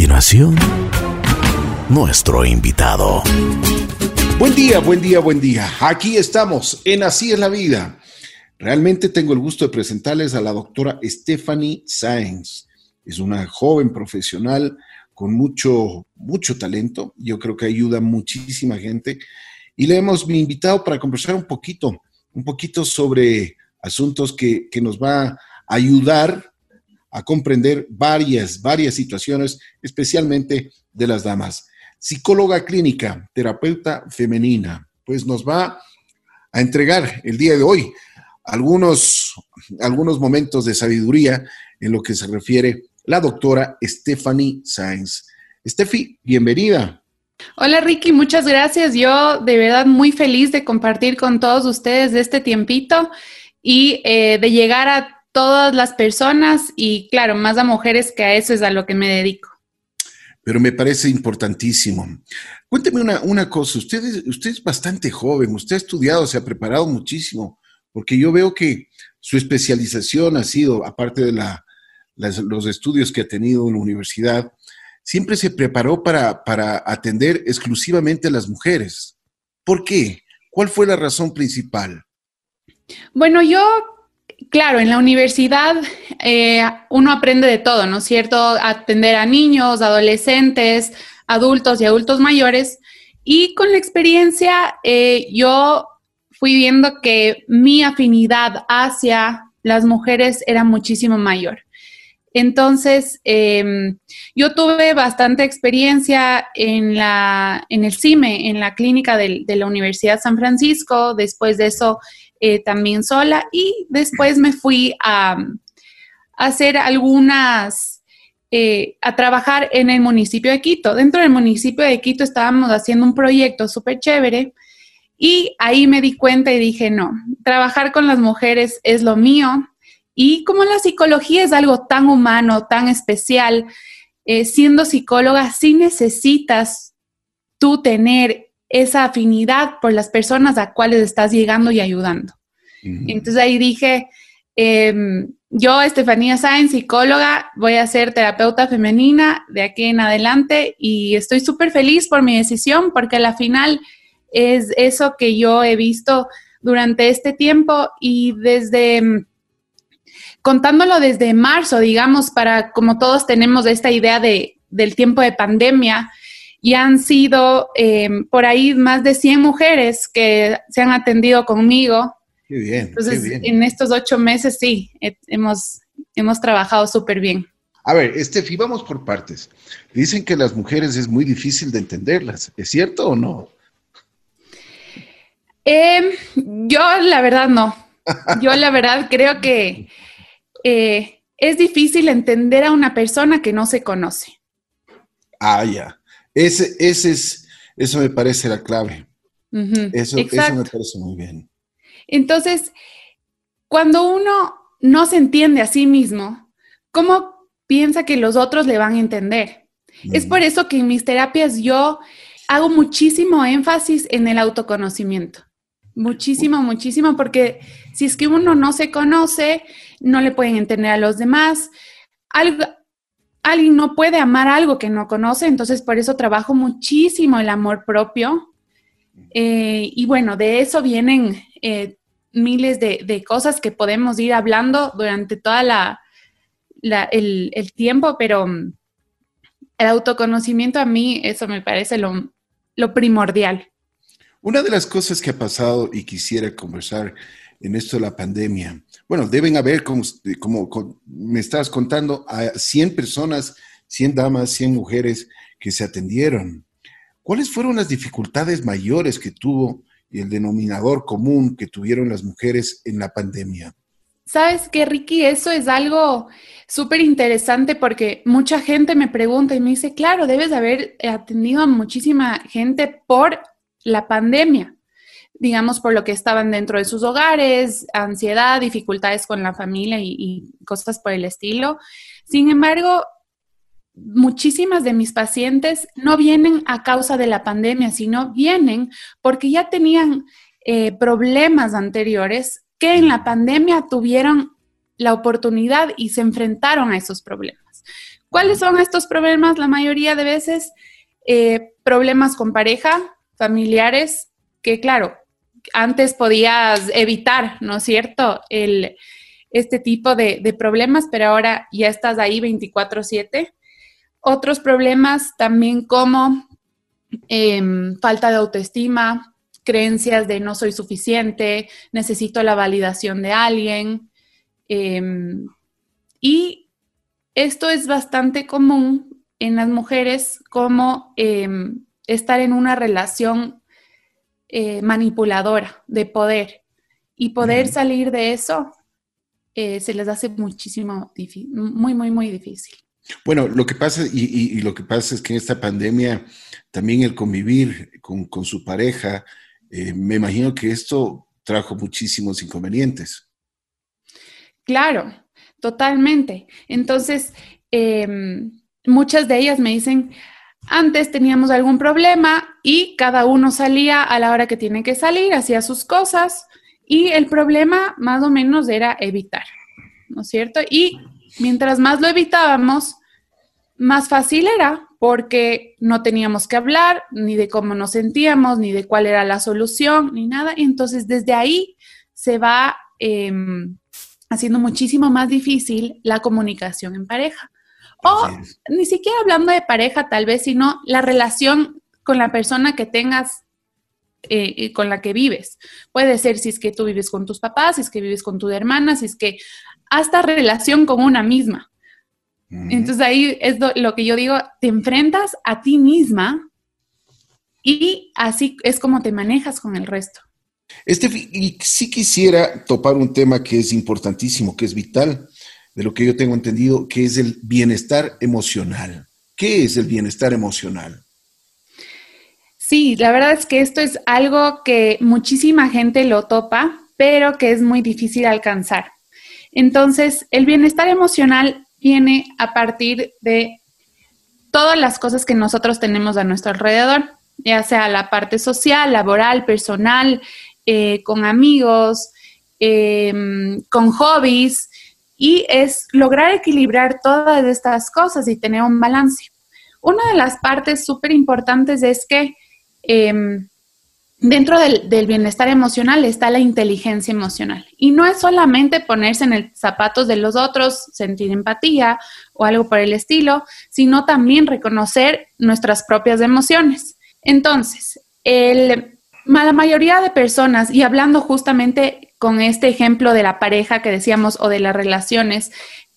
continuación, nuestro invitado. Buen día, buen día, buen día. Aquí estamos en Así es la vida. Realmente tengo el gusto de presentarles a la doctora Stephanie Sáenz. Es una joven profesional con mucho, mucho talento. Yo creo que ayuda a muchísima gente. Y le hemos invitado para conversar un poquito, un poquito sobre asuntos que, que nos va a ayudar a comprender varias, varias situaciones, especialmente de las damas. Psicóloga clínica, terapeuta femenina, pues nos va a entregar el día de hoy algunos, algunos momentos de sabiduría en lo que se refiere la doctora Stephanie Sainz. Steffi, bienvenida. Hola Ricky, muchas gracias. Yo de verdad muy feliz de compartir con todos ustedes de este tiempito y eh, de llegar a todas las personas y claro, más a mujeres que a eso es a lo que me dedico. Pero me parece importantísimo. Cuénteme una, una cosa, usted es, usted es bastante joven, usted ha estudiado, se ha preparado muchísimo, porque yo veo que su especialización ha sido, aparte de la, los estudios que ha tenido en la universidad, siempre se preparó para, para atender exclusivamente a las mujeres. ¿Por qué? ¿Cuál fue la razón principal? Bueno, yo claro, en la universidad eh, uno aprende de todo, ¿no es cierto? Atender a niños, adolescentes, adultos y adultos mayores. Y con la experiencia eh, yo fui viendo que mi afinidad hacia las mujeres era muchísimo mayor. Entonces, em, yo tuve bastante experiencia en, la, en el CIME, en la clínica de, de la Universidad San Francisco. Después de eso, eh, también sola y después me fui a, hacer algunas, eh, a trabajar en el municipio de Quito. Dentro del municipio de Quito estábamos haciendo un proyecto súper chévere y ahí me di cuenta y dije, no, trabajar con las mujeres es lo mío. Y como la psicología es algo tan humano, tan especial, eh, siendo psicóloga sí necesitas tú tener esa afinidad por las personas a cuales estás llegando y ayudando. Entonces ahí dije, em, yo, Estefanía Sáenz, psicóloga, voy a ser terapeuta femenina de aquí en adelante y estoy súper feliz por mi decisión porque al final es eso que yo he visto durante este tiempo y desde em, contándolo desde marzo, digamos, para como todos tenemos esta idea de, del tiempo de pandemia, y han sido em, por ahí más de 100 mujeres que se han atendido conmigo. Qué bien. Entonces, qué bien. en estos ocho meses sí, hemos, hemos trabajado súper bien. A ver, Estefi, vamos por partes. Dicen que las mujeres es muy difícil de entenderlas. ¿Es cierto o no? Eh, yo la verdad no. Yo la verdad creo que eh, es difícil entender a una persona que no se conoce. Ah, ya. Ese, ese es, eso me parece la clave. eso, eso me parece muy bien. Entonces, cuando uno no se entiende a sí mismo, ¿cómo piensa que los otros le van a entender? Es por eso que en mis terapias yo hago muchísimo énfasis en el autoconocimiento. Muchísimo, muchísimo, porque si es que uno no se conoce, no le pueden entender a los demás. Algo, alguien no puede amar algo que no conoce, entonces por eso trabajo muchísimo el amor propio. Eh, y bueno, de eso vienen eh, miles de, cosas que podemos ir hablando durante toda la, el, tiempo, pero mm, el autoconocimiento a mí, eso me parece lo, lo primordial. Una de las cosas que ha pasado y quisiera conversar en esto de la pandemia bueno, deben haber, como, me estabas contando, a 100 personas, 100 damas, 100 mujeres que se atendieron. ¿Cuáles fueron las dificultades mayores que tuvo y el denominador común que tuvieron las mujeres en la pandemia? Sabes que, Ricky, eso es algo súper interesante porque mucha gente me pregunta y me dice, claro, debes haber atendido a muchísima gente por la pandemia digamos, por lo que estaban dentro de sus hogares, ansiedad, dificultades con la familia y, cosas por el estilo. Sin embargo, muchísimas de mis pacientes no vienen a causa de la pandemia, sino vienen porque ya tenían eh, problemas anteriores que en la pandemia tuvieron la oportunidad y se enfrentaron a esos problemas. ¿Cuáles son estos problemas? La mayoría de veces, eh, problemas con pareja, familiares, que claro, antes podías evitar, ¿no es cierto? El, este tipo de, problemas, pero ahora ya estás ahí 24/7. Otros problemas también como em, falta de autoestima, creencias de no soy suficiente, necesito la validación de alguien. Em, y esto es bastante común en las mujeres como em, estar en una relación eh, manipuladora de poder. Y poder salir de eso eh, se les hace muchísimo difícil, muy, muy, muy difícil. Bueno, lo que pasa, y, lo que pasa es que en esta pandemia también el convivir con, su pareja, eh, me imagino que esto trajo muchísimos inconvenientes. Claro, totalmente. Entonces, em, muchas de ellas me dicen, antes teníamos algún problema y cada uno salía a la hora que tiene que salir, hacía sus cosas, y el problema más o menos era evitar, ¿no es cierto? Y mientras más lo evitábamos, más fácil era porque no teníamos que hablar ni de cómo nos sentíamos, ni de cuál era la solución, ni nada. Y entonces desde ahí se va em, haciendo muchísimo más difícil la comunicación en pareja. O ni siquiera hablando de pareja tal vez, sino la relación con la persona que tengas eh, con la que vives. Puede ser si es que tú vives con tus papás, si es que vives con tu hermana, si es que hasta relación con una misma. Entonces ahí es lo, que yo digo, te enfrentas a ti misma y así es como te manejas con el resto. Este, y sí quisiera topar un tema que es importantísimo, que es vital, de lo que yo tengo entendido, que es el bienestar emocional. ¿Qué es el bienestar emocional? Sí, la verdad es que esto es algo que muchísima gente lo topa, pero que es muy difícil alcanzar. Entonces, el bienestar emocional viene a partir de todas las cosas que nosotros tenemos a nuestro alrededor, ya sea la parte social, laboral, personal, eh, con amigos, em, con hobbies, y es lograr equilibrar todas estas cosas y tener un balance. Una de las partes súper importantes es que Em, dentro del, bienestar emocional está la inteligencia emocional. Y no es solamente ponerse en el zapatos de los otros, sentir empatía o algo por el estilo, sino también reconocer nuestras propias emociones. Entonces, la mayoría de personas, y hablando justamente con este ejemplo de la pareja que decíamos o de las relaciones,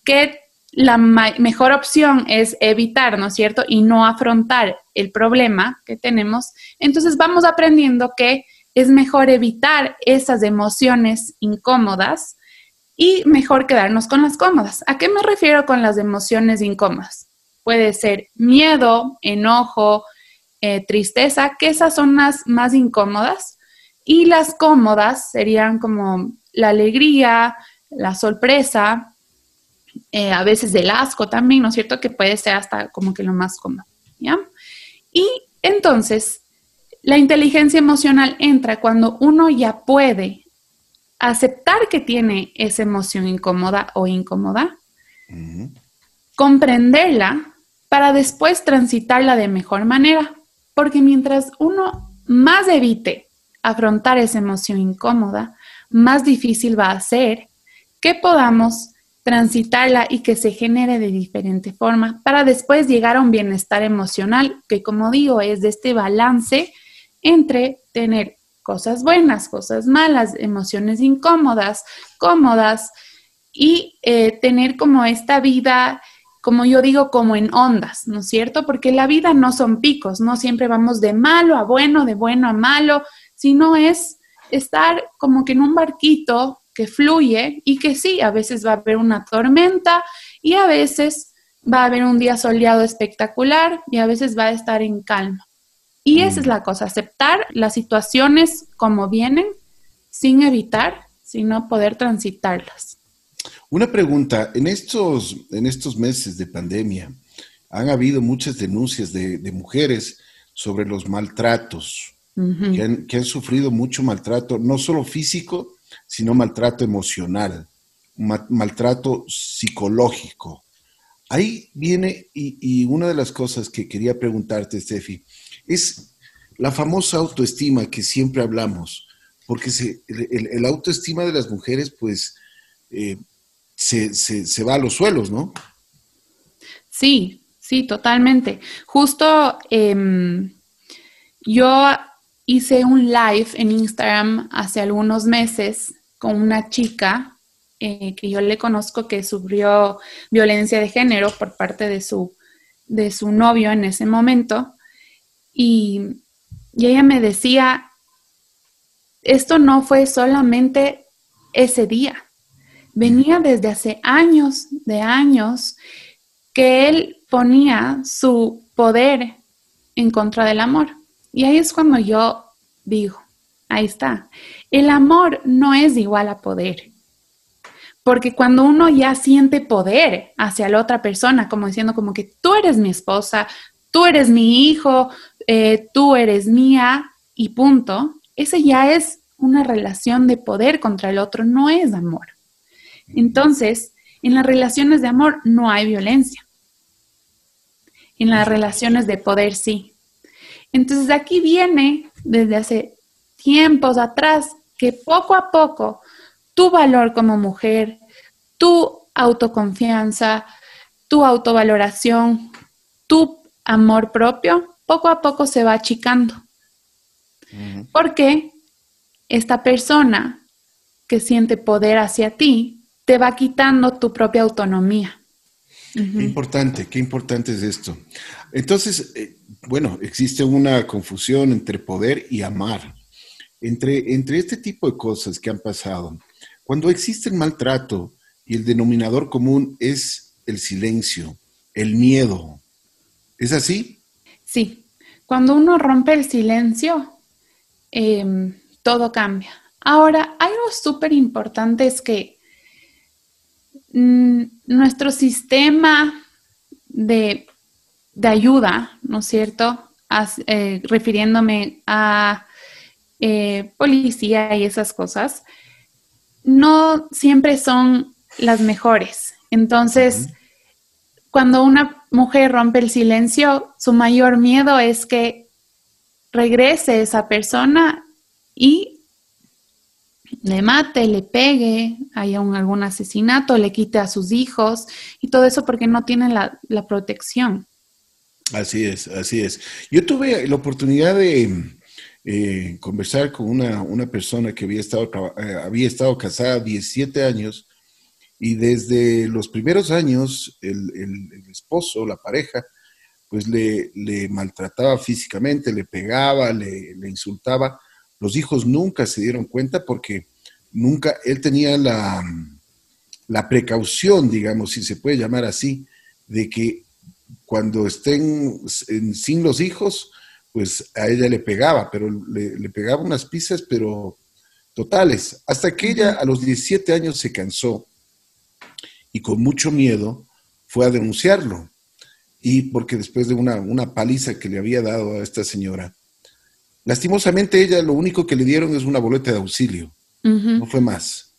que la mejor opción es evitar, ¿no es cierto? Y no afrontar el problema que tenemos, entonces vamos aprendiendo que es mejor evitar esas emociones incómodas y mejor quedarnos con las cómodas. ¿A qué me refiero con las emociones incómodas? Puede ser miedo, enojo, eh, tristeza, que esas son las más incómodas. Y las cómodas serían como la alegría, la sorpresa, eh, a veces del asco también, ¿no es cierto? Que puede ser hasta como que lo más cómodo, ¿ya? Y entonces, la inteligencia emocional entra cuando uno ya puede aceptar que tiene esa emoción incómoda o incómoda, comprenderla para después transitarla de mejor manera, porque mientras uno más evite afrontar esa emoción incómoda, más difícil va a ser que podamos transitarla y que se genere de diferente forma para después llegar a un bienestar emocional que como digo es de este balance entre tener cosas buenas, cosas malas, emociones incómodas, cómodas y eh, tener como esta vida, como yo digo, como en ondas, ¿no es cierto? Porque la vida no son picos, no siempre vamos de malo a bueno, de bueno a malo, sino es estar como que en un barquito que fluye y que sí, a veces va a haber una tormenta y a veces va a haber un día soleado espectacular y a veces va a estar en calma. Y esa es mm. la cosa, aceptar las situaciones como vienen sin evitar, sino poder transitarlas. Una pregunta, en estos, en estos meses de pandemia han habido muchas denuncias de, mujeres sobre los maltratos, que, han, que han sufrido mucho maltrato, no solo físico, sino maltrato emocional, maltrato psicológico. ahí viene, y, una de las cosas que quería preguntarte, Steffi, es la famosa autoestima que siempre hablamos, porque el, autoestima de las mujeres, pues, eh, se, va a los suelos, ¿no? Sí, sí, totalmente. Justo em, yo hice un live en Instagram hace algunos meses con una chica eh, que yo le conozco que sufrió violencia de género por parte de su, de su novio en ese momento. Y, y ella me decía, esto no fue solamente ese día, venía desde hace años, de años, que él ponía su poder en contra del amor. Y ahí es cuando yo digo, ahí está, el amor no es igual a poder. Porque cuando uno ya siente poder hacia la otra persona, como diciendo como que tú eres mi esposa, tú eres mi hijo, eh, tú eres mía y punto, ese ya es una relación de poder contra el otro, no es amor. Entonces, en las relaciones de amor no hay violencia. En las relaciones de poder sí. Entonces aquí viene desde hace tiempos atrás que poco a poco tu valor como mujer, tu autoconfianza, tu autovaloración, tu amor propio, poco a poco se va achicando. Porque esta persona que siente poder hacia ti te va quitando tu propia autonomía. Qué importante, qué importante es esto. Entonces, eh, bueno, existe una confusión entre poder y amar. Entre, entre este tipo de cosas que han pasado, cuando existe el maltrato y el denominador común es el silencio, el miedo, ¿es así? Sí, cuando uno rompe el silencio, em, todo cambia. Ahora, algo súper importante es que nuestro sistema de, ayuda, ¿no es cierto? Eh, refiriéndome a eh, policía y esas cosas, no siempre son las mejores. Entonces, cuando una mujer rompe el silencio, su mayor miedo es que regrese esa persona y le mate, le pegue, haya algún asesinato, le quite a sus hijos y todo eso porque no tiene la, protección. Así es, así es. Yo tuve la oportunidad de eh, conversar con una, persona que había estado, eh, había estado casada 17 años y desde los primeros años el, esposo, la pareja, pues le, maltrataba físicamente, le pegaba, le, le insultaba. Los hijos nunca se dieron cuenta porque nunca, él tenía la, la precaución, digamos, si se puede llamar así, de que cuando estén sin los hijos, pues a ella le pegaba, pero le, pegaba unas pizzas, pero totales, hasta que ella a los 17 años se cansó y con mucho miedo fue a denunciarlo. Y porque después de una, una paliza que le había dado a esta señora, lastimosamente ella lo único que le dieron es una boleta de auxilio no fue más.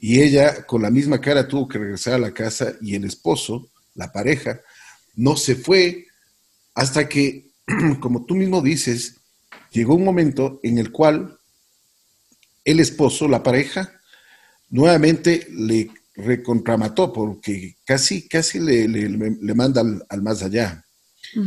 Y ella con la misma cara tuvo que regresar a la casa y el esposo, la pareja, no se fue hasta que, como tú mismo dices, llegó un momento en el cual el esposo, la pareja, nuevamente le recontramató porque casi, casi le, le, manda al, más allá.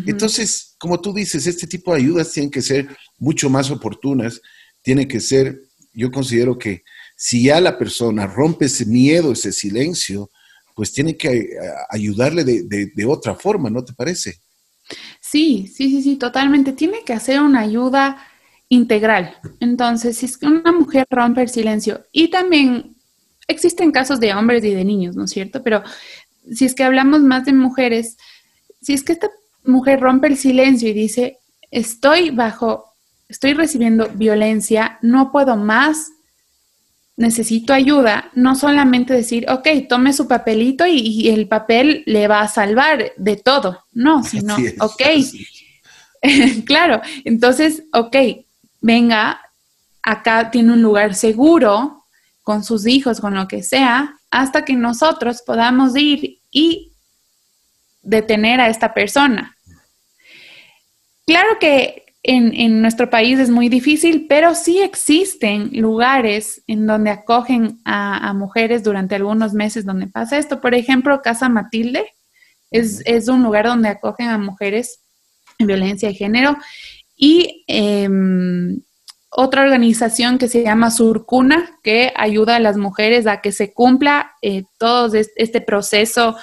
Entonces, como tú dices, este tipo de ayudas tienen que ser mucho más oportunas, tienen que ser yo considero que si ya la persona rompe ese miedo, ese silencio, pues tiene que eh, ayudarle de, otra forma, ¿no te parece? Sí, sí, sí, sí, totalmente. Tiene que hacer una ayuda integral. Entonces, si es que una mujer rompe el silencio, y también existen casos de hombres y de niños, ¿no es cierto? Pero si es que hablamos más de mujeres, si es que esta mujer rompe el silencio y dice, estoy bajo estoy recibiendo violencia, no puedo más, necesito ayuda, no solamente decir, ok, tome su papelito y, el papel le va a salvar de todo, no, sino, ok, claro, entonces, ok, venga, acá tiene un lugar seguro con sus hijos, con lo que sea, hasta que nosotros podamos ir y detener a esta persona. Claro que en, nuestro país es muy difícil, pero sí existen lugares en donde acogen a, mujeres durante algunos meses donde pasa esto. Por ejemplo, Casa Matilde es, un lugar donde acogen a mujeres en violencia de género. Y em, otra organización que se llama Surcuna, que ayuda a las mujeres a que se cumpla eh, todo este proceso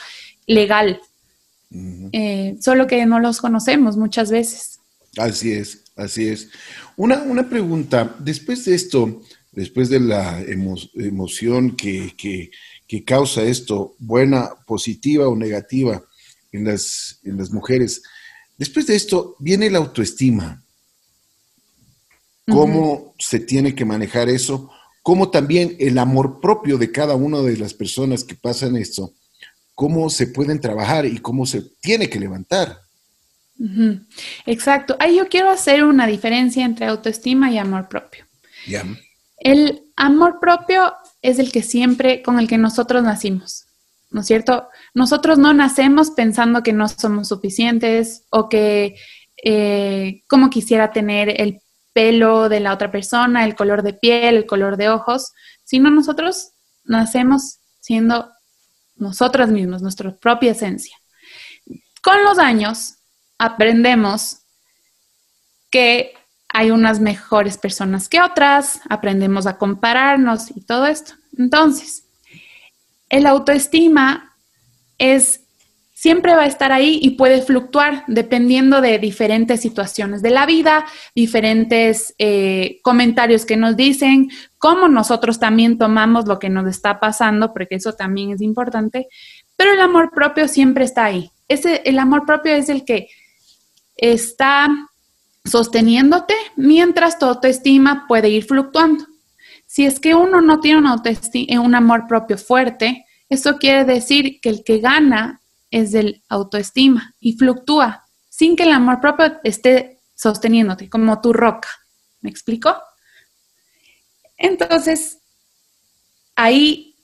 legal. Eh, solo que no los conocemos muchas veces. Así es, así es. Una, una pregunta, después de esto, después de la emoción que, que, causa esto, buena, positiva o negativa en las, en las mujeres, después de esto viene la autoestima. ¿Cómo se tiene que manejar eso? ¿Cómo también el amor propio de cada una de las personas que pasan esto? ¿Cómo se pueden trabajar y cómo se tiene que levantar? Exacto. Ahí yo quiero hacer una diferencia entre autoestima y amor propio. El amor propio es el que siempre, con el que nosotros nacimos, ¿no es cierto? Nosotros no nacemos pensando que no somos suficientes o que eh, como quisiera tener el pelo de la otra persona, el color de piel, el color de ojos, sino nosotros nacemos siendo nosotras mismos, nuestra propia esencia. Con los años, aprendemos que hay unas mejores personas que otras, aprendemos a compararnos y todo esto. Entonces, el autoestima es siempre va a estar ahí y puede fluctuar dependiendo de diferentes situaciones de la vida, diferentes eh, comentarios que nos dicen, cómo nosotros también tomamos lo que nos está pasando, porque eso también es importante. Pero el amor propio siempre está ahí. Ese, el amor propio es el que está sosteniéndote mientras tu autoestima puede ir fluctuando. Si es que uno no tiene un, un amor propio fuerte, eso quiere decir que el que gana es el autoestima y fluctúa sin que el amor propio esté sosteniéndote, como tu roca. ¿Me explico? Entonces, ahí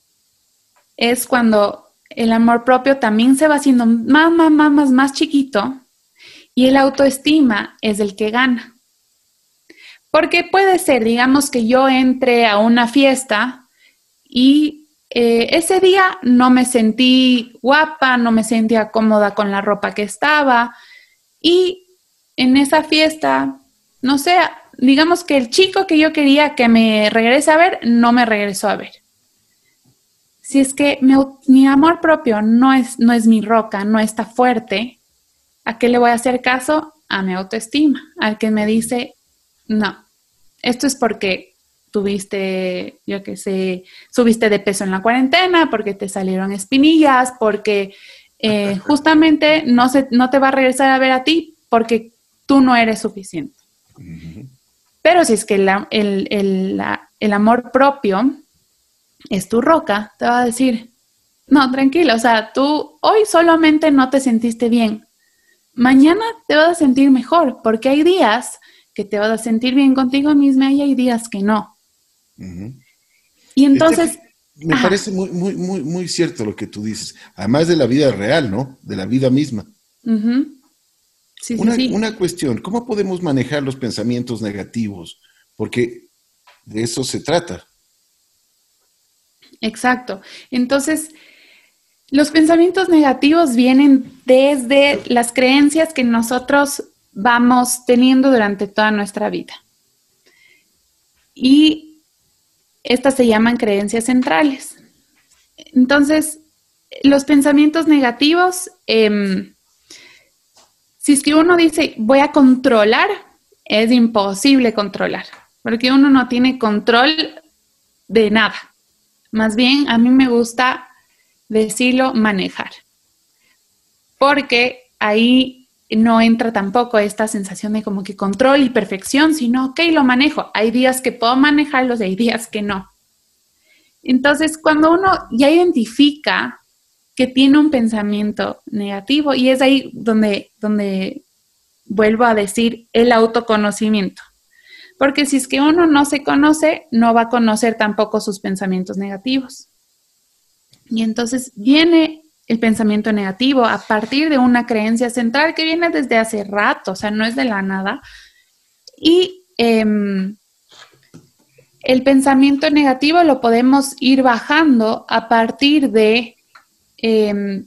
es cuando el amor propio también se va haciendo más, más, más, más, más chiquito y el autoestima es el que gana. Porque puede ser, digamos que yo entre a una fiesta y eh, ese día no me sentí guapa, no me sentía cómoda con la ropa que estaba y en esa fiesta, no sé, digamos que el chico que yo quería que me regrese a ver, no me regresó a ver. Si es que mi, amor propio no es, no es mi roca, no está fuerte, ¿A qué le voy a hacer caso? A mi autoestima, al que me dice, no, esto es porque tuviste, yo qué sé, subiste de peso en la cuarentena, porque te salieron espinillas, porque eh, justamente no, se, no te va a regresar a ver a ti porque tú no eres suficiente. Pero si es que el, el, amor propio es tu roca, te va a decir, no, tranquilo, o sea, tú hoy solamente no te sentiste bien, mañana te vas a sentir mejor, porque hay días que te vas a sentir bien contigo misma y hay días que no. Y entonces... me parece muy, muy, muy, muy cierto lo que tú dices, además de la vida real, ¿no? De la vida misma. sí, una, sí, una cuestión, ¿cómo podemos manejar los pensamientos negativos? Porque de eso se trata. Exacto. Entonces, los pensamientos negativos vienen desde las creencias que nosotros vamos teniendo durante toda nuestra vida. Y estas se llaman creencias centrales. Entonces, los pensamientos negativos, em, si es que uno dice voy a controlar, es imposible controlar, porque uno no tiene control de nada. Más bien, a mí me gusta decirlo, manejar. Porque ahí no entra tampoco esta sensación de como que control y perfección, sino, ok, lo manejo. Hay días que puedo manejarlos y hay días que no. Entonces, cuando uno ya identifica que tiene un pensamiento negativo, y es ahí donde, donde vuelvo a decir el autoconocimiento. Porque si es que uno no se conoce, no va a conocer tampoco sus pensamientos negativos. Y entonces viene el pensamiento negativo a partir de una creencia central que viene desde hace rato, o sea, no es de la nada. Y em, el pensamiento negativo lo podemos ir bajando a partir de, em,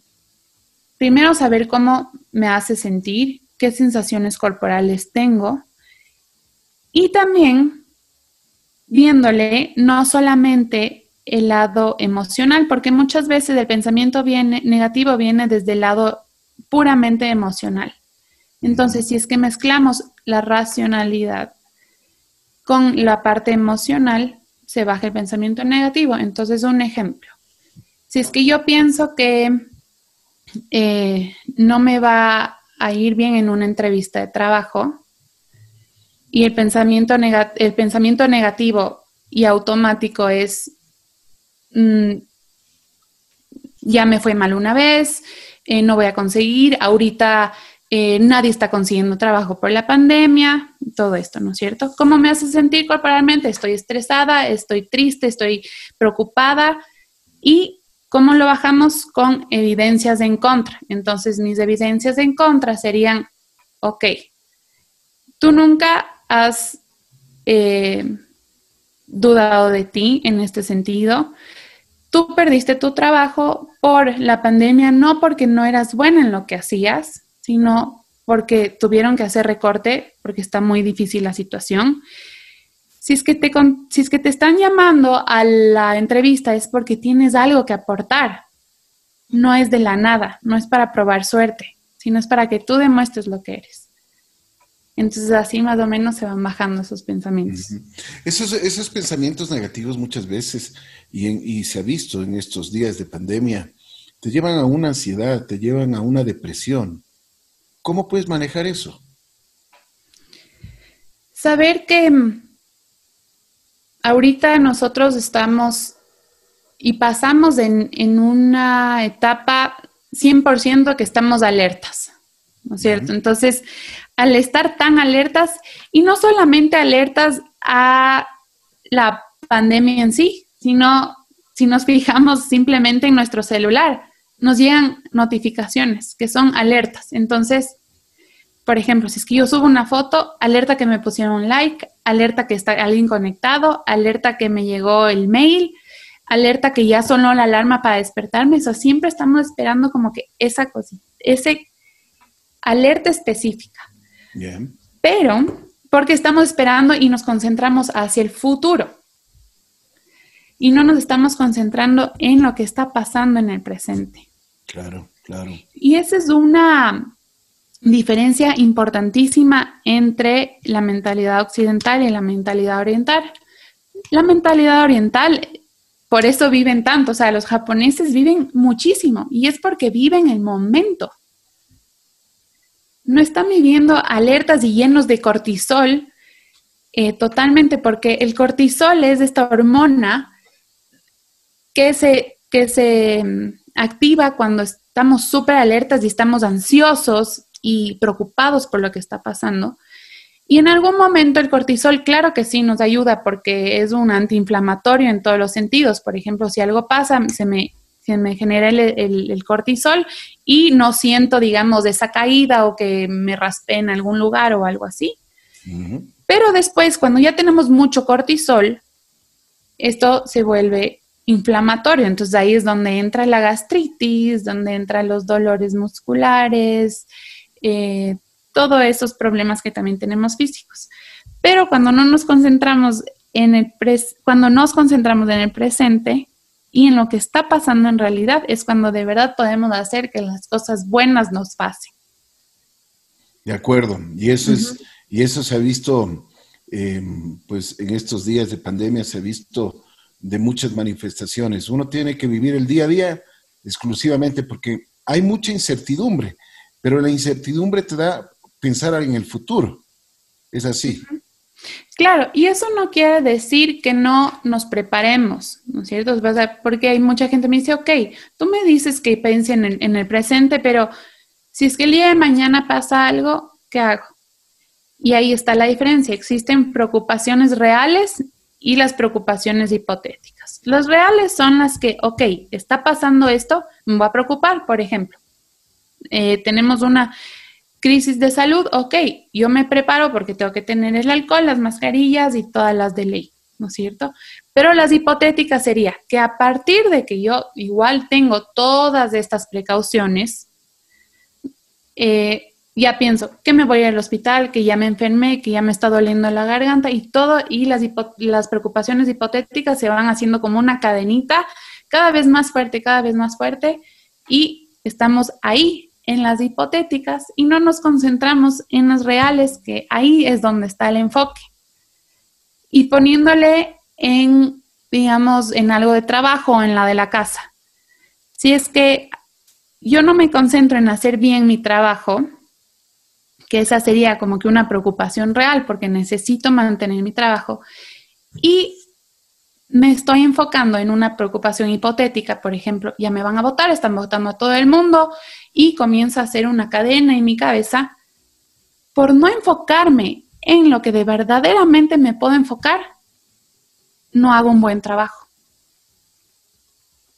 primero, saber cómo me hace sentir, qué sensaciones corporales tengo. Y también viéndole no solamente el lado emocional, porque muchas veces el pensamiento viene, negativo viene desde el lado puramente emocional. Entonces, si es que mezclamos la racionalidad con la parte emocional, se baja el pensamiento negativo. Entonces, un ejemplo. Si es que yo pienso que eh, no me va a ir bien en una entrevista de trabajo y el pensamiento, el pensamiento negativo y automático es, mm, ya me fue mal una vez, eh, no voy a conseguir, ahorita eh, nadie está consiguiendo trabajo por la pandemia, todo esto, ¿no es cierto? ¿Cómo me hace sentir corporalmente? Estoy estresada, estoy triste, estoy preocupada y ¿cómo lo bajamos con evidencias en contra? Entonces mis evidencias en contra serían, ok, tú nunca has eh, dudado de ti en este sentido. Tú perdiste tu trabajo por la pandemia, no porque no eras buena en lo que hacías, sino porque tuvieron que hacer recorte, porque está muy difícil la situación. Si es, que te, si es que te están llamando a la entrevista es porque tienes algo que aportar. No es de la nada, no es para probar suerte, sino es para que tú demuestres lo que eres. Entonces así más o menos se van bajando esos pensamientos. esos, esos, pensamientos negativos muchas veces, y, y se ha visto en estos días de pandemia, te llevan a una ansiedad, te llevan a una depresión. ¿Cómo puedes manejar eso? Saber que mm, ahorita nosotros estamos y pasamos en, una etapa 100% que estamos alertas, ¿no es cierto? Entonces, al estar tan alertas, y no solamente alertas a la pandemia en sí, sino si nos fijamos simplemente en nuestro celular, nos llegan notificaciones que son alertas. Entonces, por ejemplo, si es que yo subo una foto, alerta que me pusieron like, alerta que está alguien conectado, alerta que me llegó el mail, alerta que ya sonó la alarma para despertarme. Eso siempre estamos esperando como que esa cosita, ese alerta específica. Pero porque estamos esperando y nos concentramos hacia el futuro y no nos estamos concentrando en lo que está pasando en el presente. Claro, claro. Y esa es una diferencia importantísima entre la mentalidad occidental y la mentalidad oriental. La mentalidad oriental, por eso viven tanto, o sea, los japoneses viven muchísimo y es porque viven el momento. No están viviendo alertas y llenos de cortisol eh, totalmente porque el cortisol es esta hormona que se, que se mm, activa cuando estamos súper alertas y estamos ansiosos y preocupados por lo que está pasando. Y en algún momento el cortisol, claro que sí, nos ayuda porque es un antiinflamatorio en todos los sentidos. Por ejemplo, si algo pasa, se me, se me genera el, cortisol y no siento, digamos, esa caída o que me raspé en algún lugar o algo así. Pero después, cuando ya tenemos mucho cortisol, esto se vuelve inflamatorio. Entonces ahí es donde entra la gastritis, donde entran los dolores musculares, eh, todos esos problemas que también tenemos físicos. Pero cuando no nos concentramos en el cuando nos concentramos en el presente y en lo que está pasando en realidad, es cuando de verdad podemos hacer que las cosas buenas nos pasen. De acuerdo. Y eso es, y eso se ha visto, em, pues en estos días de pandemia se ha visto de muchas manifestaciones. Uno tiene que vivir el día a día exclusivamente porque hay mucha incertidumbre, pero la incertidumbre te da pensar en el futuro. Es así. Claro, y eso no quiere decir que no nos preparemos, ¿no es cierto? Porque hay mucha gente que me dice, ok, tú me dices que piense en el, en el presente, pero si es que el día de mañana pasa algo, ¿qué hago? Y ahí está la diferencia. Existen preocupaciones reales y las preocupaciones hipotéticas. Las reales son las que, ok, está pasando esto, me voy a preocupar, por ejemplo. Eh, tenemos una crisis de salud, ok, yo me preparo porque tengo que tener el alcohol, las mascarillas y todas las de ley, ¿no es cierto? Pero las hipotéticas sería que a partir de que yo igual tengo todas estas precauciones, eh, ya pienso que me voy al hospital, que ya me enfermé, que ya me está doliendo la garganta y todo, y las, las preocupaciones hipotéticas se van haciendo como una cadenita, cada vez más fuerte, cada vez más fuerte, y estamos ahí en las hipotéticas y no nos concentramos en las reales, que ahí es donde está el enfoque. Y poniéndole en, digamos, en algo de trabajo o en la de la casa. Si es que yo no me concentro en hacer bien mi trabajo, que esa sería como que una preocupación real porque necesito mantener mi trabajo, y me estoy enfocando en una preocupación hipotética, por ejemplo, ya me van a votar, están votando a todo el mundo y comienza a hacer una cadena en mi cabeza por no enfocarme en lo que de verdaderamente me puedo enfocar, no hago un buen trabajo.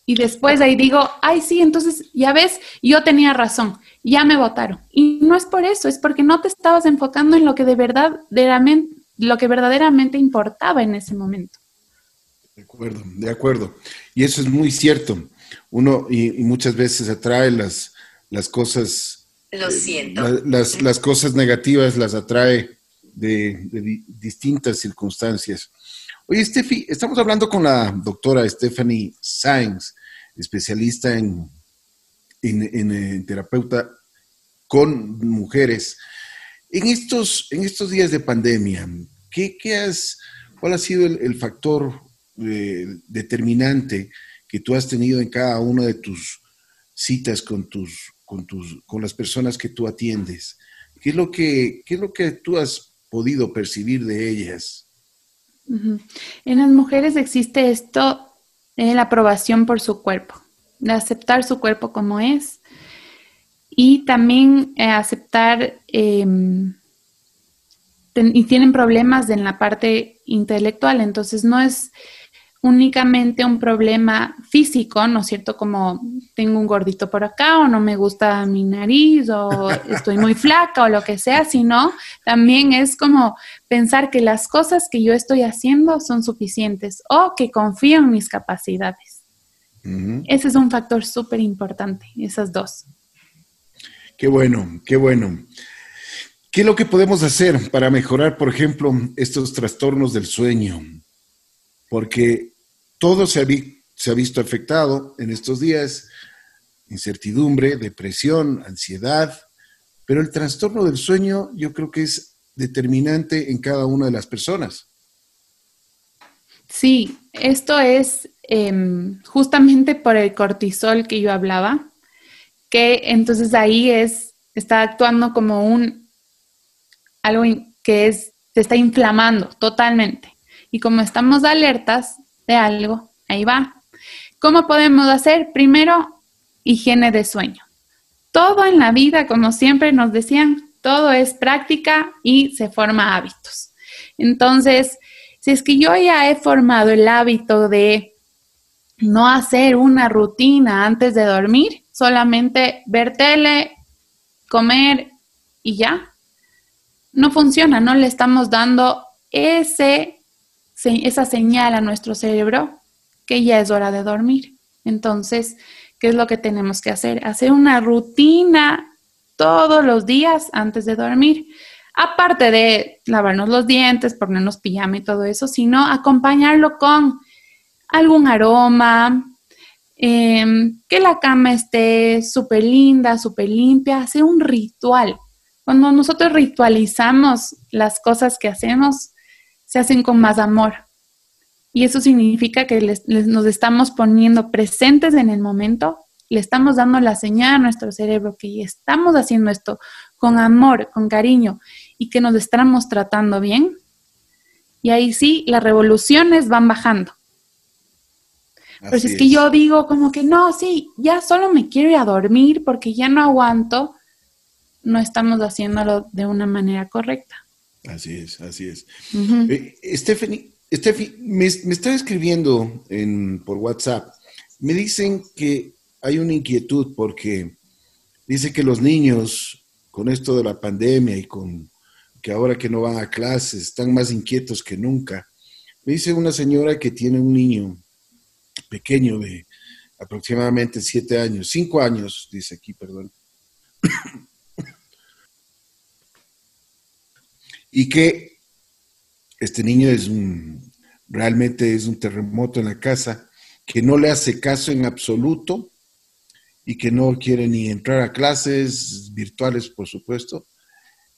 Y después ahí digo, ay, sí, entonces ya ves, yo tenía razón, ya me votaron. Y no es por eso, es porque no te estabas enfocando en lo que de verdad, lo que verdaderamente importaba en ese momento. De acuerdo, de acuerdo. Y eso es muy cierto. Uno y, muchas veces atrae las, las cosas. Lo eh, siento. las, las, cosas negativas las atrae de, distintas circunstancias. Oye, Steffi, estamos hablando con la doctora Stephanie Sainz, especialista en, en, terapeuta con mujeres. En estos, en estos días de pandemia, ¿qué, qué has, ¿cuál ha sido el, el factor eh, determinante que tú has tenido en cada una de tus citas con tus, con tus, con las personas que tú atiendes. ¿Qué es lo que, qué es lo que tú has podido percibir de ellas? En las mujeres existe esto, eh, la aprobación por su cuerpo, de aceptar su cuerpo como es y también eh, aceptar em, y tienen problemas en la parte intelectual, entonces no es únicamente un problema físico, ¿no es cierto? Como tengo un gordito por acá o no me gusta mi nariz o estoy muy flaca o lo que sea, sino también es como pensar que las cosas que yo estoy haciendo son suficientes o que confío en mis capacidades. Ese es un factor súper importante, esas dos. Qué bueno, qué bueno. ¿Qué es lo que podemos hacer para mejorar, por ejemplo, estos trastornos del sueño? Porque todo se ha, visto afectado en estos días, incertidumbre, depresión, ansiedad, pero el trastorno del sueño yo creo que es determinante en cada una de las personas. Sí, esto es em, justamente por el cortisol que yo hablaba, que entonces ahí es, está actuando como un, algo que es, se está inflamando totalmente. Y como estamos alertas, de algo, ahí va. ¿Cómo podemos hacer? Primero, higiene de sueño. Todo en la vida, como siempre nos decían, todo es práctica y se forma hábitos. Entonces, si es que yo ya he formado el hábito de no hacer una rutina antes de dormir, solamente ver tele, comer y ya, no funciona, no le estamos dando ese esa señal a nuestro cerebro que ya es hora de dormir. Entonces, ¿qué es lo que tenemos que hacer? Hacer una rutina todos los días antes de dormir. Aparte de lavarnos los dientes, ponernos pijama y todo eso, sino acompañarlo con algún aroma, em, que la cama esté súper linda, súper limpia, hacer un ritual. Cuando nosotros ritualizamos las cosas que hacemos, se hacen con más amor. Y eso significa que nos estamos poniendo presentes en el momento, le estamos dando la señal a nuestro cerebro que estamos haciendo esto con amor, con cariño y que nos estamos tratando bien. Y ahí sí, las revoluciones van bajando. Pero si es que yo digo como que no, sí, ya solo me quiero ir a dormir porque ya no aguanto, no estamos haciéndolo de una manera correcta. Así es, así es. Eh, Stephanie, me, está escribiendo en, por WhatsApp. Me dicen que hay una inquietud porque dice que los niños, con esto de la pandemia y con que ahora que no van a clases, están más inquietos que nunca. Me dice una señora que tiene un niño pequeño de aproximadamente siete años, cinco años, dice aquí, perdón. Y que este niño es un, realmente es un terremoto en la casa, que no le hace caso en absoluto y que no quiere ni entrar a clases virtuales, por supuesto,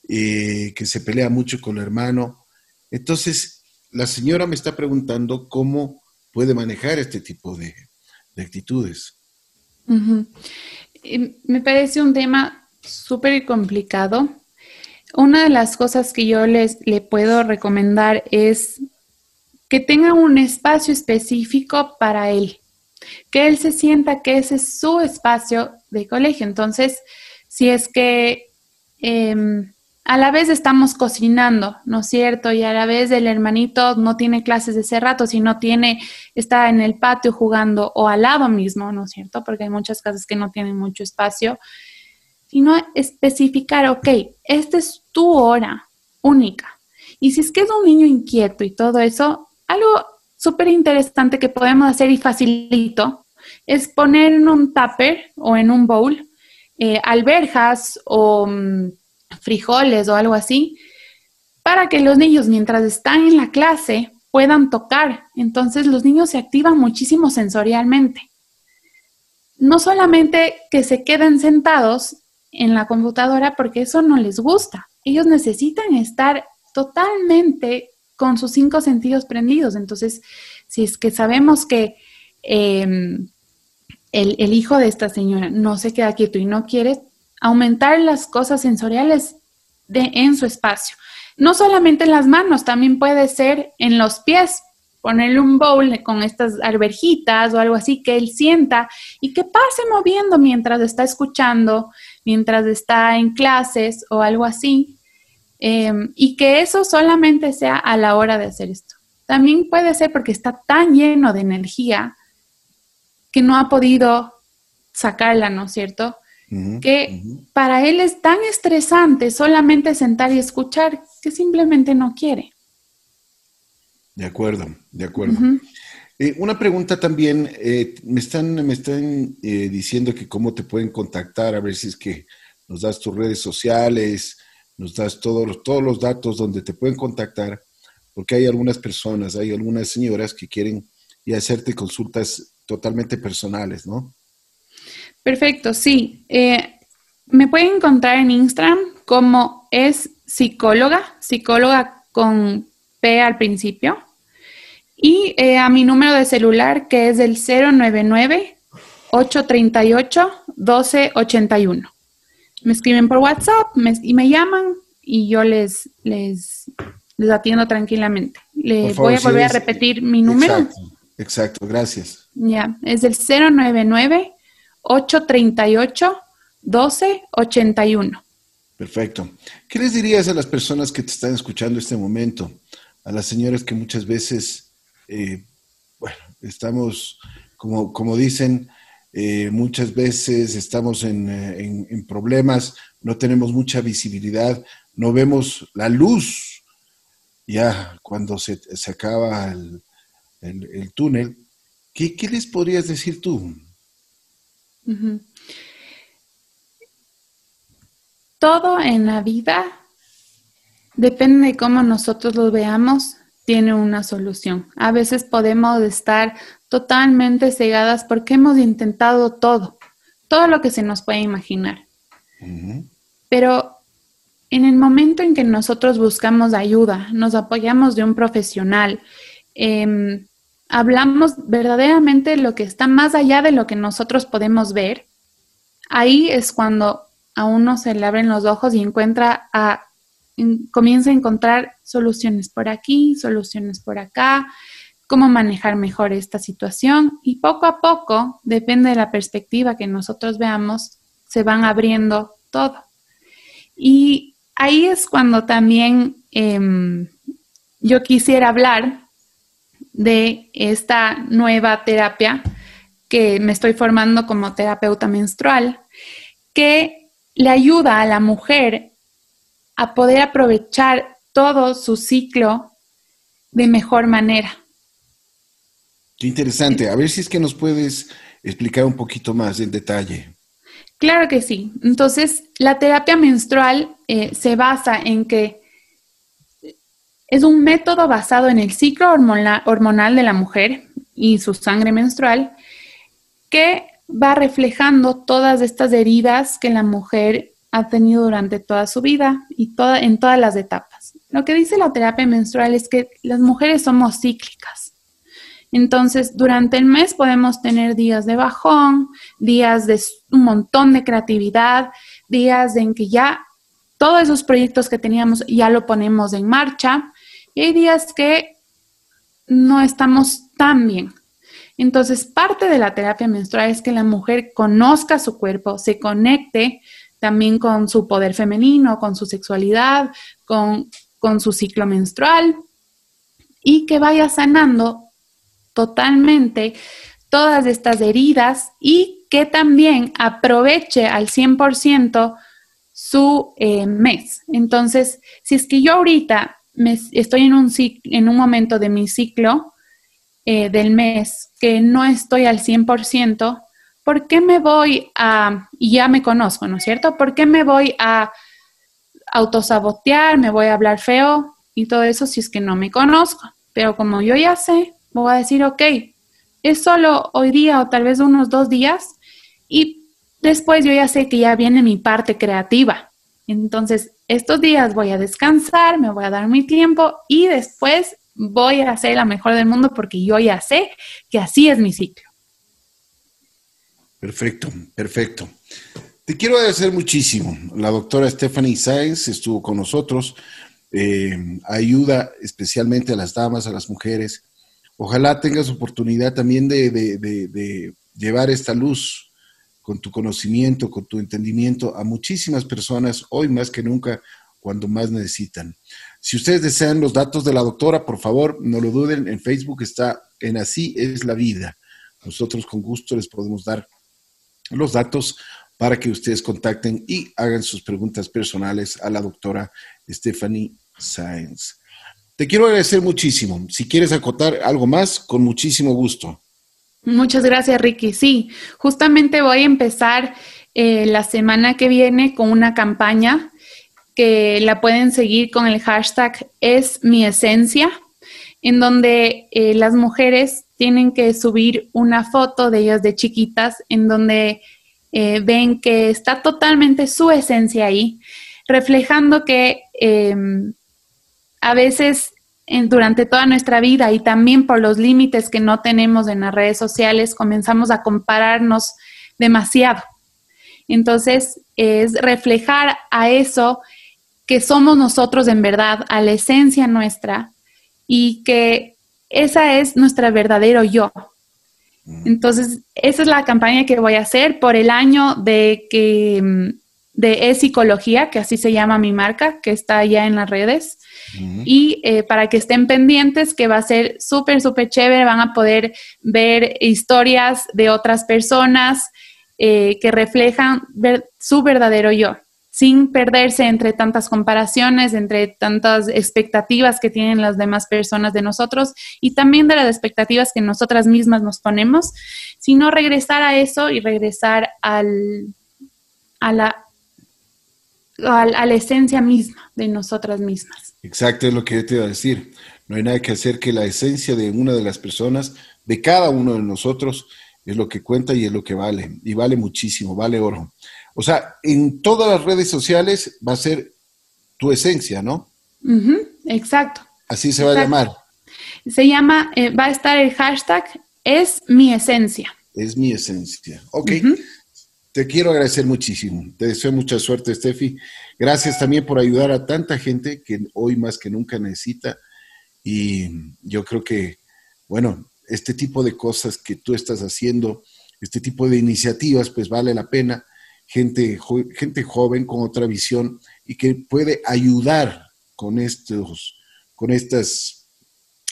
eh, que se pelea mucho con el hermano. Entonces, la señora me está preguntando cómo puede manejar este tipo de, actitudes. Me parece un tema súper complicado. Una de las cosas que yo les le puedo recomendar es que tenga un espacio específico para él, que él se sienta que ese es su espacio de colegio. Entonces, si es que em, a la vez estamos cocinando, ¿no es cierto? Y a la vez el hermanito no tiene clases de ese rato, sino tiene, está en el patio jugando o al lado mismo, ¿no es cierto? Porque hay muchas casas que no tienen mucho espacio. Sino especificar, ok, esta es tu hora única. Y si es que es un niño inquieto y todo eso, algo súper interesante que podemos hacer y facilito es poner en un tupper o en un bowl eh, alberjas o mm, frijoles o algo así, para que los niños mientras están en la clase puedan tocar. Entonces los niños se activan muchísimo sensorialmente. No solamente que se queden sentados en la computadora porque eso no les gusta. Ellos necesitan estar totalmente con sus cinco sentidos prendidos. Entonces, si es que sabemos que em, el, el, hijo de esta señora no se queda quieto y no quiere aumentar las cosas sensoriales de, en su espacio. No solamente en las manos, también puede ser en los pies, ponerle un bowl con estas alberjitas o algo así que él sienta y que pase moviendo mientras está escuchando, mientras está en clases o algo así. Em, y que eso solamente sea a la hora de hacer esto. También puede ser porque está tan lleno de energía que no ha podido sacarla, ¿no es cierto? que para él es tan estresante solamente sentar y escuchar que simplemente no quiere. De acuerdo, de acuerdo. Eh, una pregunta también, eh, me están, me están eh, diciendo que cómo te pueden contactar, a ver si es que nos das tus redes sociales, nos das todos, todos los datos donde te pueden contactar, porque hay algunas personas, hay algunas señoras que quieren y hacerte consultas totalmente personales, ¿no? Perfecto, sí. Eh, me pueden encontrar en Instagram como es psicóloga, psicóloga con P al principio. Y eh, a mi número de celular que es el 099-838-1281. Me escriben por WhatsApp y me llaman y yo les, les, les atiendo tranquilamente. Le voy a volver a repetir mi número. Exacto, exacto, gracias. Ya, es el 099 838 1281. Perfecto. ¿Qué les dirías a las personas que te están escuchando este momento? A las señoras que muchas veces, eh, bueno, estamos, como, como dicen, eh, muchas veces estamos eh, en, problemas, no tenemos mucha visibilidad, no vemos la luz ya cuando se, se acaba el, el, túnel. ¿Qué, ¿Qué les podrías decir tú? Todo en la vida, depende de cómo nosotros lo veamos, tiene una solución. A veces podemos estar totalmente cegadas porque hemos intentado todo, todo lo que se nos puede imaginar. Pero en el momento en que nosotros buscamos ayuda, nos apoyamos de un profesional, eh, hablamos verdaderamente lo que está más allá de lo que nosotros podemos ver, ahí es cuando a uno se le abren los ojos y encuentra a, comienza a encontrar soluciones por aquí, soluciones por acá, cómo manejar mejor esta situación y poco a poco, depende de la perspectiva que nosotros veamos, se van abriendo todo. Y ahí es cuando también em, yo quisiera hablar de esta nueva terapia que me estoy formando como terapeuta menstrual, que le ayuda a la mujer a poder aprovechar todo su ciclo de mejor manera. Qué interesante. A ver si es que nos puedes explicar un poquito más en detalle. Claro que sí. Entonces, la terapia menstrual eh, se basa en que es un método basado en el ciclo hormonal de la mujer y su sangre menstrual que va reflejando todas estas heridas que la mujer ha tenido durante toda su vida y toda, en todas las etapas. Lo que dice la terapia menstrual es que las mujeres somos cíclicas. Entonces, durante el mes podemos tener días de bajón, días de un montón de creatividad, días en que ya todos esos proyectos que teníamos ya lo ponemos en marcha y hay días que no estamos tan bien. Entonces, parte de la terapia menstrual es que la mujer conozca su cuerpo, se conecte también con su poder femenino, con su sexualidad, con, con su ciclo menstrual y que vaya sanando totalmente todas estas heridas y que también aproveche al 100% su eh, mes. Entonces, si es que yo ahorita me, estoy en un, en un momento de mi ciclo eh, del mes que no estoy al 100%, ¿por qué me voy a, y ya me conozco, ¿no es cierto? ¿Por qué me voy a autosabotear, me voy a hablar feo y todo eso si es que no me conozco? Pero como yo ya sé, voy a decir, ok, es solo hoy día o tal vez unos dos días y después yo ya sé que ya viene mi parte creativa. Entonces, estos días voy a descansar, me voy a dar mi tiempo y después voy a ser la mejor del mundo porque yo ya sé que así es mi ciclo. Perfecto, perfecto. Te quiero agradecer muchísimo. La doctora Stephanie Sáenz estuvo con nosotros. Eh, ayuda especialmente a las damas, a las mujeres Ojalá tengas oportunidad también de, llevar esta luz con tu conocimiento, con tu entendimiento a muchísimas personas hoy más que nunca cuando más necesitan. Si ustedes desean los datos de la doctora, por favor, no lo duden, en Facebook está en Así es la vida. Nosotros con gusto les podemos dar los datos para que ustedes contacten y hagan sus preguntas personales a la doctora Stephanie Sáenz. Te quiero agradecer muchísimo. Si quieres acotar algo más, con muchísimo gusto. Muchas gracias, Ricky. Sí, justamente voy a empezar eh, la semana que viene con una campaña que la pueden seguir con el hashtag es mi esencia, en donde eh, las mujeres tienen que subir una foto de ellas de chiquitas, en donde eh, ven que está totalmente su esencia ahí, reflejando que em, a veces durante toda nuestra vida y también por los límites que no tenemos en las redes sociales, comenzamos a compararnos demasiado. Entonces, es reflejar a eso que somos nosotros en verdad, a la esencia nuestra y que esa es nuestra verdadero yo. Entonces, esa es la campaña que voy a hacer por el año de que mm, de e-psicología, que así se llama mi marca, que está allá en las redes. Y eh, para que estén pendientes, que va a ser súper, súper chévere, van a poder ver historias de otras personas eh, que reflejan su verdadero yo, sin perderse entre tantas comparaciones, entre tantas expectativas que tienen las demás personas de nosotros y también de las expectativas que nosotras mismas nos ponemos, sino regresar a eso y regresar al, a la a, la esencia misma de nosotras mismas. Exacto, es lo que yo te iba a decir. No hay nada que hacer que la esencia de una de las personas, de cada uno de nosotros, es lo que cuenta y es lo que vale. Y vale muchísimo, vale oro. O sea, en todas las redes sociales va a ser tu esencia, ¿no? exacto. Así se va a llamar. Se llama, eh, va a estar el hashtag es mi esencia. Es mi esencia. Ok. Te quiero agradecer muchísimo. Te deseo mucha suerte, Steffi. Gracias también por ayudar a tanta gente que hoy más que nunca necesita. Y yo creo que, bueno, este tipo de cosas que tú estás haciendo, este tipo de iniciativas, pues vale la pena. Gente, gente joven con otra visión y que puede ayudar con estos, con estas,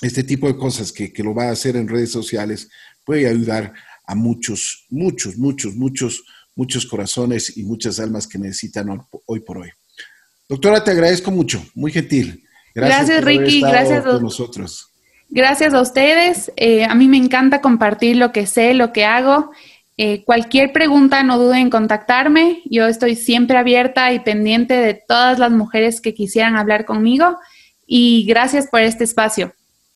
este tipo de cosas que, que lo va a hacer en redes sociales, puede ayudar a muchos, muchos, muchos, muchos, muchos corazones y muchas almas que necesitan hoy por hoy. Doctora, te agradezco mucho, muy gentil. Gracias, Ricky, gracias a nosotros. Gracias a ustedes. Eh, a mí me encanta compartir lo que sé, lo que hago. Eh, cualquier pregunta, no duden en contactarme. Yo estoy siempre abierta y pendiente de todas las mujeres que quisieran hablar conmigo. Y gracias por este espacio.